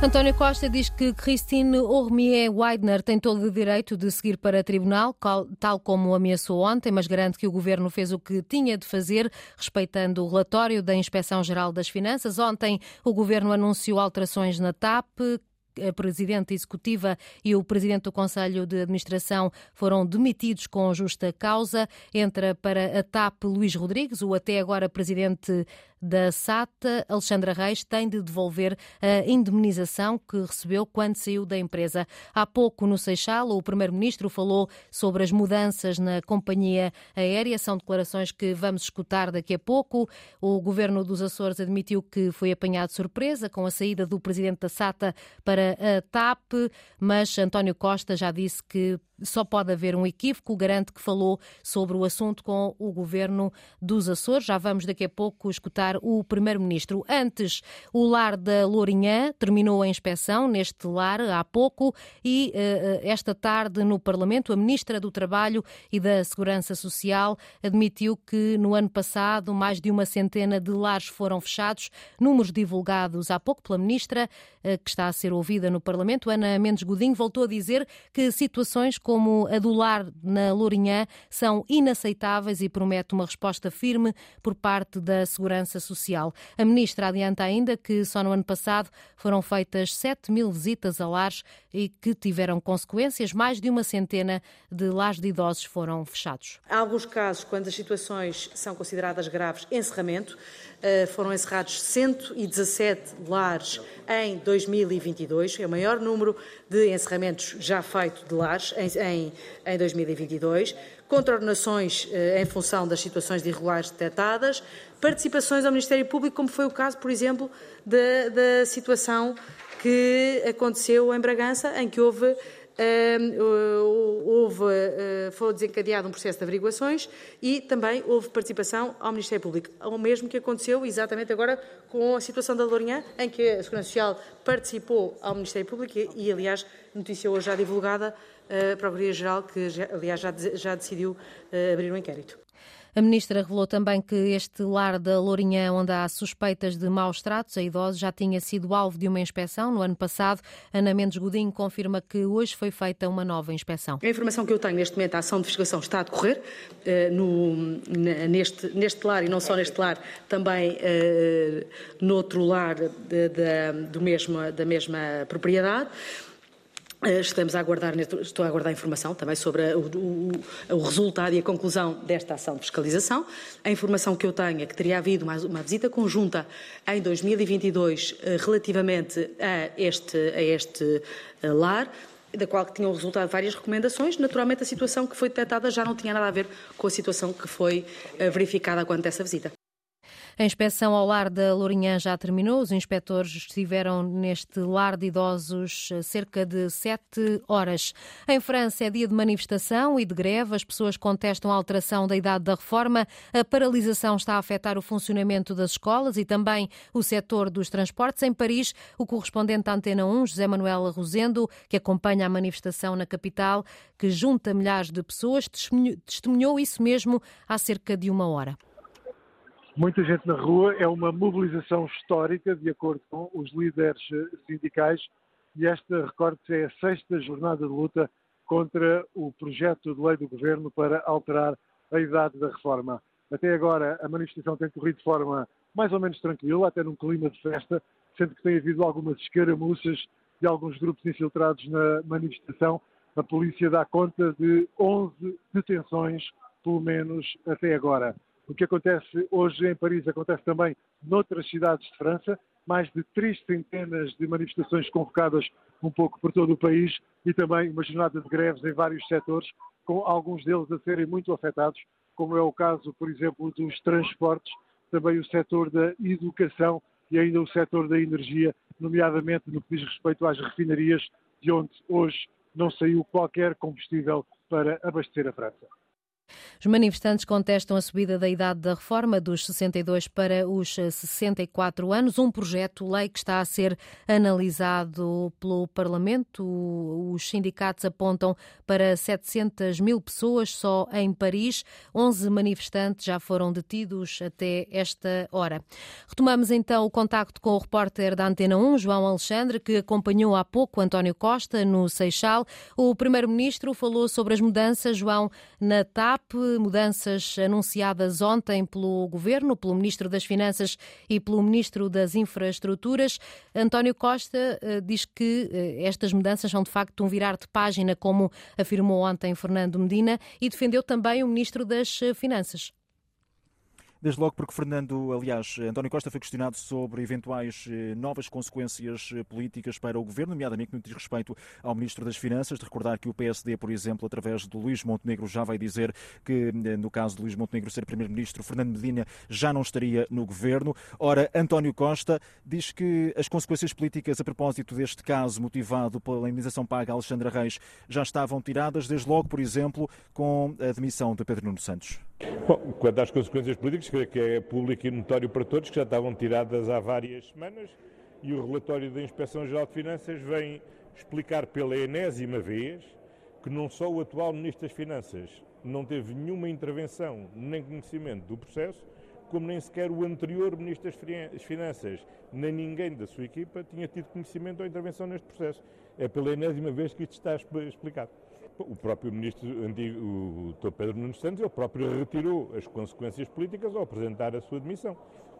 António Costa diz que Christine Ormier Weidner tem todo o direito de seguir para tribunal, tal como ameaçou ontem, mas garante que o governo fez o que tinha de fazer, respeitando o relatório da Inspeção-Geral das Finanças. Ontem, o governo anunciou alterações na TAP, a presidente executiva e o presidente do Conselho de Administração foram demitidos com justa causa. Entra para a TAP Luís Rodrigues, o até agora presidente da SATA, Alexandra Reis, tem de devolver a indemnização que recebeu quando saiu da empresa. Há pouco, no Seixal, o Primeiro-Ministro falou sobre as mudanças na companhia aérea. São declarações que vamos escutar daqui a pouco. O Governo dos Açores admitiu que foi apanhado de surpresa com a saída do Presidente da SATA para a TAP, mas António Costa já disse que só pode haver um equívoco. Garante que falou sobre o assunto com o governo dos Açores. Já vamos daqui a pouco escutar o primeiro-ministro. Antes, o lar da Lourinhã terminou a inspeção neste lar há pouco e uh, esta tarde no Parlamento a ministra do Trabalho e da Segurança Social admitiu que no ano passado mais de uma centena de lares foram fechados, números divulgados há pouco pela ministra uh, que está a ser ouvida no Parlamento. Ana Mendes Godinho voltou a dizer que situações como a do lar na Lourinhã são inaceitáveis e promete uma resposta firme por parte da Segurança Social. A ministra adianta ainda que só no ano passado foram feitas 7 mil visitas a lares e que tiveram consequências. Mais de uma centena de lares de idosos foram fechados. Há alguns casos, quando as situações são consideradas graves, encerramento. Eh, foram encerrados 117 lares em 2022, é o maior número de encerramentos já feito de lares em, em, em 2022, contraordenações eh, em função das situações de irregulares detectadas, participações ao Ministério Público, como foi o caso, por exemplo, da, da situação que aconteceu em Bragança, em que houve houve, ah, foi desencadeado um processo de averiguações e também houve participação ao Ministério Público. O mesmo que aconteceu exatamente agora com a situação da Lourinhã, em que a Segurança Social participou ao Ministério Público e, e aliás, notícia hoje já divulgada, a Procuradoria-Geral, que, aliás, já, já decidiu ah, abrir um inquérito. A ministra revelou também que este lar da Lourinhã, onde há suspeitas de maus tratos a idosos, já tinha sido alvo de uma inspeção no ano passado. Ana Mendes Godinho confirma que hoje foi feita uma nova inspeção. A informação que eu tenho neste momento, a ação de investigação está a decorrer uh, no, neste, neste lar e não só neste lar, também uh, noutro lar de, de, do mesmo, da mesma propriedade. Eh, estamos a aguardar, estou a aguardar informação também sobre o, o, o, resultado e a conclusão desta ação de fiscalização. A informação que eu tenho é que teria havido uma, uma visita conjunta em 2022 eh, relativamente a este, a este eh, lar, da qual tinham resultado várias recomendações. Naturalmente, a situação que foi detectada já não tinha nada a ver com a situação que foi verificada quanto a essa visita. A inspeção ao lar da Lourinhã já terminou. Os inspectores estiveram neste lar de idosos cerca de sete horas. Em França é dia de manifestação e de greve. As pessoas contestam a alteração da idade da reforma. A paralisação está a afetar o funcionamento das escolas e também o setor dos transportes. Em Paris, o correspondente da Antena 1, José Manuel Rosendo, que acompanha a manifestação na capital, que junta milhares de pessoas, testemunhou isso mesmo há cerca de uma hora muita gente na rua, é uma mobilização histórica, de acordo com os líderes sindicais, e esta, recorde-se, é a sexta jornada de luta contra o projeto de lei do governo para alterar a idade da reforma. Até agora, a manifestação tem corrido de forma mais ou menos tranquila, até num clima de festa, sendo que tem havido algumas escaramuças de alguns grupos infiltrados na manifestação. A polícia dá conta de 11 detenções, pelo menos até agora. O que acontece hoje em Paris acontece também noutras cidades de França, mais de três centenas de manifestações convocadas um pouco por todo o país e também uma jornada de greves em vários setores, com alguns deles a serem muito afetados, como é o caso, por exemplo, dos transportes, também o setor da educação e ainda o setor da energia, nomeadamente no que diz respeito às refinarias, de onde hoje não saiu qualquer combustível para abastecer a França. Os manifestantes contestam a subida da idade da reforma dos 62 para os 64 anos, um projeto-lei que está a ser analisado pelo Parlamento. Os sindicatos apontam para 700 mil pessoas só em Paris. 11 manifestantes já foram detidos até esta hora. Retomamos então o contacto com o repórter da Antena 1, João Alexandre, que acompanhou há pouco António Costa no Seixal. O primeiro-ministro falou sobre as mudanças, João, na TAP mudanças anunciadas ontem pelo Governo, pelo Ministro das Finanças e pelo Ministro das Infraestruturas. António Costa eh, diz que eh, estas mudanças são de facto um virar de página, como afirmou ontem Fernando Medina, e defendeu também o Ministro das Finanças. Desde logo porque Fernando, aliás, António Costa foi questionado sobre eventuais eh, novas consequências eh, políticas para o governo, nomeadamente no que diz respeito ao Ministro das Finanças. De recordar que o PSD, por exemplo, através do Luís Montenegro, já vai dizer que, eh, no caso de Luís Montenegro ser Primeiro-Ministro, Fernando Medina já não estaria no governo. Ora, António Costa diz que as consequências políticas a propósito deste caso, motivado pela indenização paga a Alexandra Reis, já estavam tiradas, desde logo, por exemplo, com a demissão de Pedro Nuno Santos. Bom, quanto às consequências políticas, creio que é público e notório para todos, que já estavam tiradas há várias semanas, e o relatório da Inspeção-Geral de Finanças vem explicar pela enésima vez que não só o atual Ministro das Finanças não teve nenhuma intervenção nem conhecimento do processo, como nem sequer o anterior Ministro das Finanças, nem ninguém da sua equipa tinha tido conhecimento ou intervenção neste processo. É pela enésima vez que isto está explicado. O próprio ministro antigo, o Dr. Pedro Nunes Santos, ele próprio retirou as consequências políticas ao apresentar a sua demissão.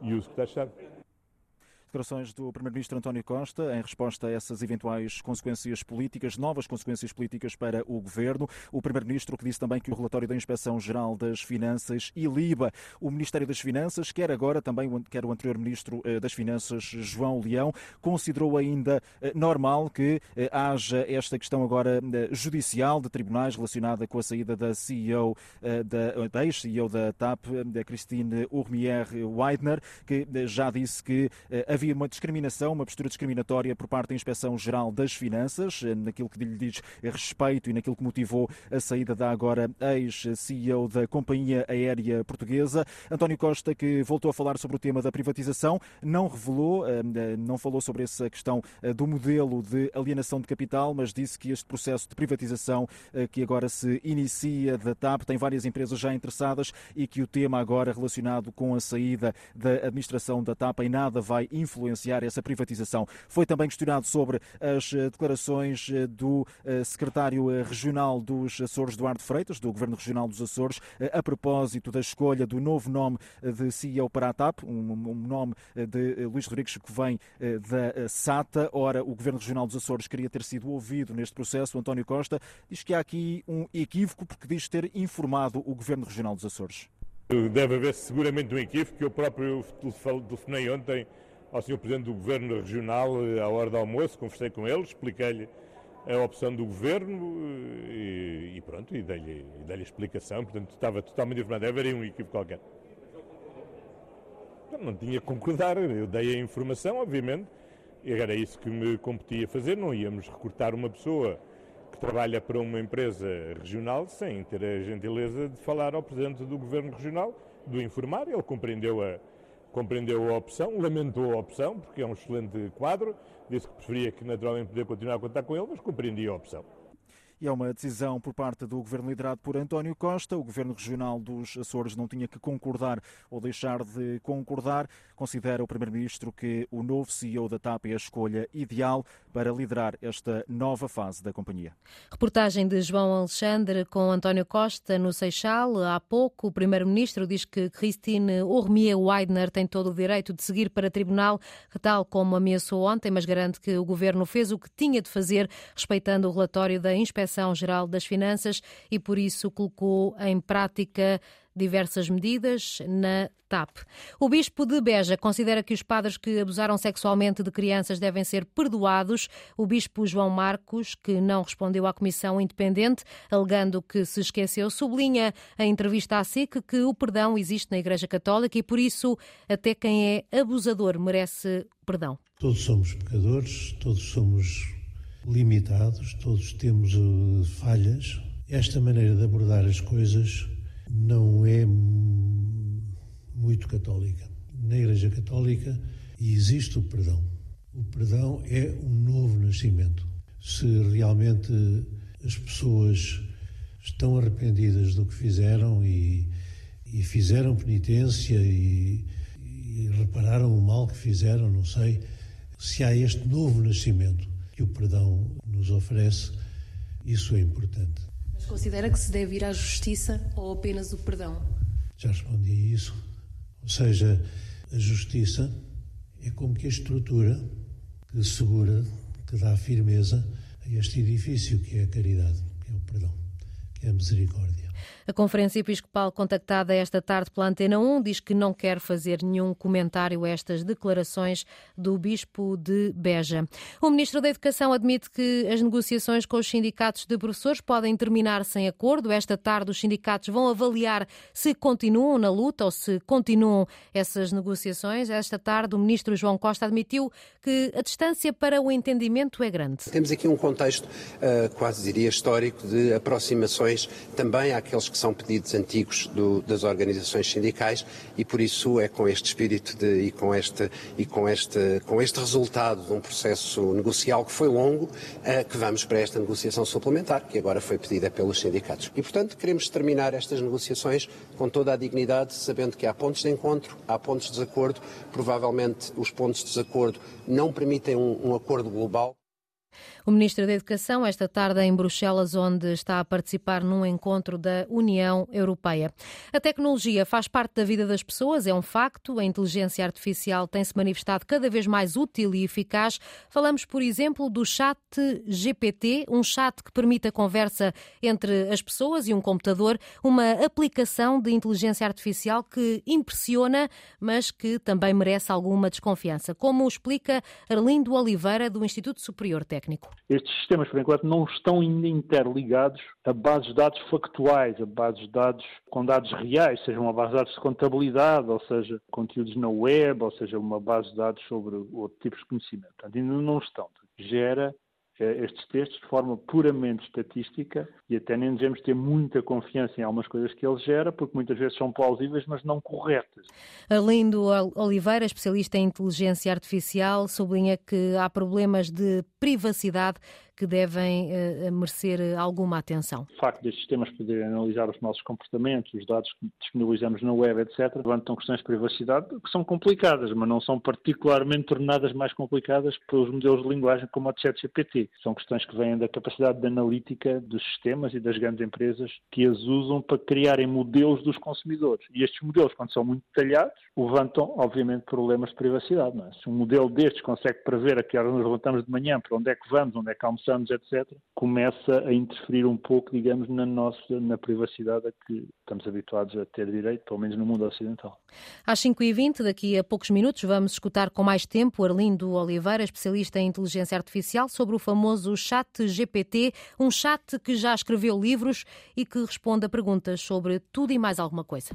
E o secretário Declarações do Primeiro-Ministro António Costa em resposta a essas eventuais consequências políticas, novas consequências políticas para o Governo. O Primeiro-Ministro que disse também que o relatório da Inspeção-Geral das Finanças iliba o Ministério das Finanças, quer agora também quer o anterior Ministro eh, das Finanças, João Leão, considerou ainda eh, normal que eh, haja esta questão agora judicial de tribunais relacionada com a saída da CEO, da, da ex-CEO da TAP, da Christine Urmier Weidner, que já disse que havia uma discriminação, uma postura discriminatória por parte da Inspeção-Geral das Finanças, eh, naquilo que lhe diz respeito e naquilo que motivou a saída da agora ex-CEO da Companhia Aérea Portuguesa. António Costa, que voltou a falar sobre o tema da privatização, não revelou, eh, eh, não falou sobre essa questão do modelo de alienação de capital, mas disse que este processo de privatização que agora se inicia da TAP tem várias empresas já interessadas e que o tema agora relacionado com a saída da administração da TAP em nada vai influenciar influenciar essa privatização. Foi também questionado sobre as eh, declarações eh, do eh, secretário regional dos Açores, Eduardo Freitas, do Governo Regional dos Açores, a propósito da escolha do novo nome de CEO para a TAP, um nome de Luís Rodrigues que vem da SATA. Ora, o Governo Regional dos Açores queria ter sido ouvido neste processo. O António Costa diz que há aqui um equívoco porque diz ter informado o Governo Regional dos Açores. Deve haver seguramente um equívoco que eu próprio telefonei ontem ao Sr. Presidente do Governo Regional eh, à hora do almoço, conversei com ele, expliquei-lhe a opção do Governo eh, e, e pronto, e dei-lhe dei a explicação, portanto estava totalmente informado, deve haver um equívoco qualquer. Não tinha que concordar, eu dei a informação, obviamente, e era isso que me competia fazer, não íamos recortar uma pessoa que trabalha para uma empresa regional sem ter a gentileza de falar ao Presidente do Governo Regional, do informar, ele compreendeu a, compreendeu a opção, lamentou a opção, porque é um excelente quadro, disse que preferia que naturalmente poder continuar a contar com ele, mas compreendia a opção e é uma decisão por parte do governo liderado por António Costa. O governo regional dos Açores não tinha que concordar ou deixar de concordar. Considera o primeiro-ministro que o novo CEO da TAP é a escolha ideal para liderar esta nova fase da companhia. Reportagem de João Alexandre com António Costa no Seixal. Há pouco, o primeiro-ministro diz que Christine Urmier Weidner tem todo o direito de seguir para tribunal, tal como ameaçou ontem, mas garante que o governo fez o que tinha de fazer, respeitando o relatório da inspeção Inspeção-Geral das Finanças e, por isso, colocou em prática diversas medidas na TAP. O bispo de Beja considera que os padres que abusaram sexualmente de crianças devem ser perdoados. O bispo João Marcos, que não respondeu à comissão independente, alegando que se esqueceu, sublinha em entrevista à SIC que o perdão existe na Igreja Católica e, por isso, até quem é abusador merece perdão. Todos somos pecadores, todos somos limitados, todos temos uh, falhas. Esta maneira de abordar as coisas não é muito católica. Na Igreja Católica existe o perdão. O perdão é um novo nascimento. Se realmente as pessoas estão arrependidas do que fizeram e, e fizeram penitência e, e repararam o mal que fizeram, não sei, se há este novo nascimento que o perdão nos oferece, isso é importante. Mas considera que se deve ir à justiça ou apenas o perdão? Já respondi a isso. Ou seja, a justiça é como que a estrutura que segura, que dá firmeza a este edifício que é a caridade, que é o perdão, que é a misericórdia. A Conferência Episcopal, contactada esta tarde pela Antena 1, diz que não quer fazer nenhum comentário a estas declarações do Bispo de Beja. O Ministro da Educação admite que as negociações com os sindicatos de professores podem terminar sem acordo. Esta tarde, os sindicatos vão avaliar se continuam na luta ou se continuam essas negociações. Esta tarde, o Ministro João Costa admitiu que a distância para o entendimento é grande. Temos aqui um contexto, uh, quase diria histórico, de aproximações também àqueles que são pedidos antigos do, das organizações sindicais e por isso é com este espírito de, e, com este, e com, este, com este resultado de um processo negocial que foi longo uh, que vamos para esta negociação suplementar que agora foi pedida pelos sindicatos. E portanto queremos terminar estas negociações com toda a dignidade, sabendo que há pontos de encontro, há pontos de desacordo, provavelmente os pontos de desacordo não permitem um, um acordo global. O Ministro da Educação, esta tarde em Bruxelas, onde está a participar num encontro da União Europeia. A tecnologia faz parte da vida das pessoas, é um facto. A inteligência artificial tem-se manifestado cada vez mais útil e eficaz. Falamos, por exemplo, do chat GPT, um chat que permite a conversa entre as pessoas e um computador, uma aplicação de inteligência artificial que impressiona, mas que também merece alguma desconfiança. Como explica Arlindo Oliveira, do Instituto Superior Técnico técnico. Estes sistemas, por enquanto, não estão ainda interligados a bases de dados factuais, a bases de dados com dados reais, seja uma base de dados de contabilidade, ou seja, conteúdos na web, ou seja, uma base de dados sobre outro tipo de conhecimento. Portanto, ainda não estão. Gera estes textos de forma puramente estatística e até nem devemos ter muita confiança em algumas coisas que ele gera, porque muitas vezes são plausíveis, mas não corretas. Arlindo Oliveira, especialista em inteligência artificial, sublinha que há problemas de privacidade que devem uh, merecer alguma atenção. O facto destes sistemas poderem analisar os nossos comportamentos, os dados que disponibilizamos na web, etc., levantam questões de privacidade que são complicadas, mas não são particularmente tornadas mais complicadas pelos modelos de linguagem como a ChatGPT. São questões que vêm da capacidade de analítica dos sistemas e das grandes empresas que as usam para criarem modelos dos consumidores. E estes modelos, quando são muito detalhados, levantam, obviamente, problemas de privacidade. É? Se um modelo destes consegue prever a que horas nos levantamos de manhã, para onde é que vamos, onde é que almoçamos, etc., começa a interferir um pouco, digamos, na nossa na privacidade a que estamos habituados a ter direito, pelo menos no mundo ocidental. Às 5h20, daqui a poucos minutos, vamos escutar com mais tempo Arlindo Oliveira, especialista em inteligência artificial, sobre o famoso chat GPT, um chat que já escreveu livros e que responde a perguntas sobre tudo e mais alguma coisa.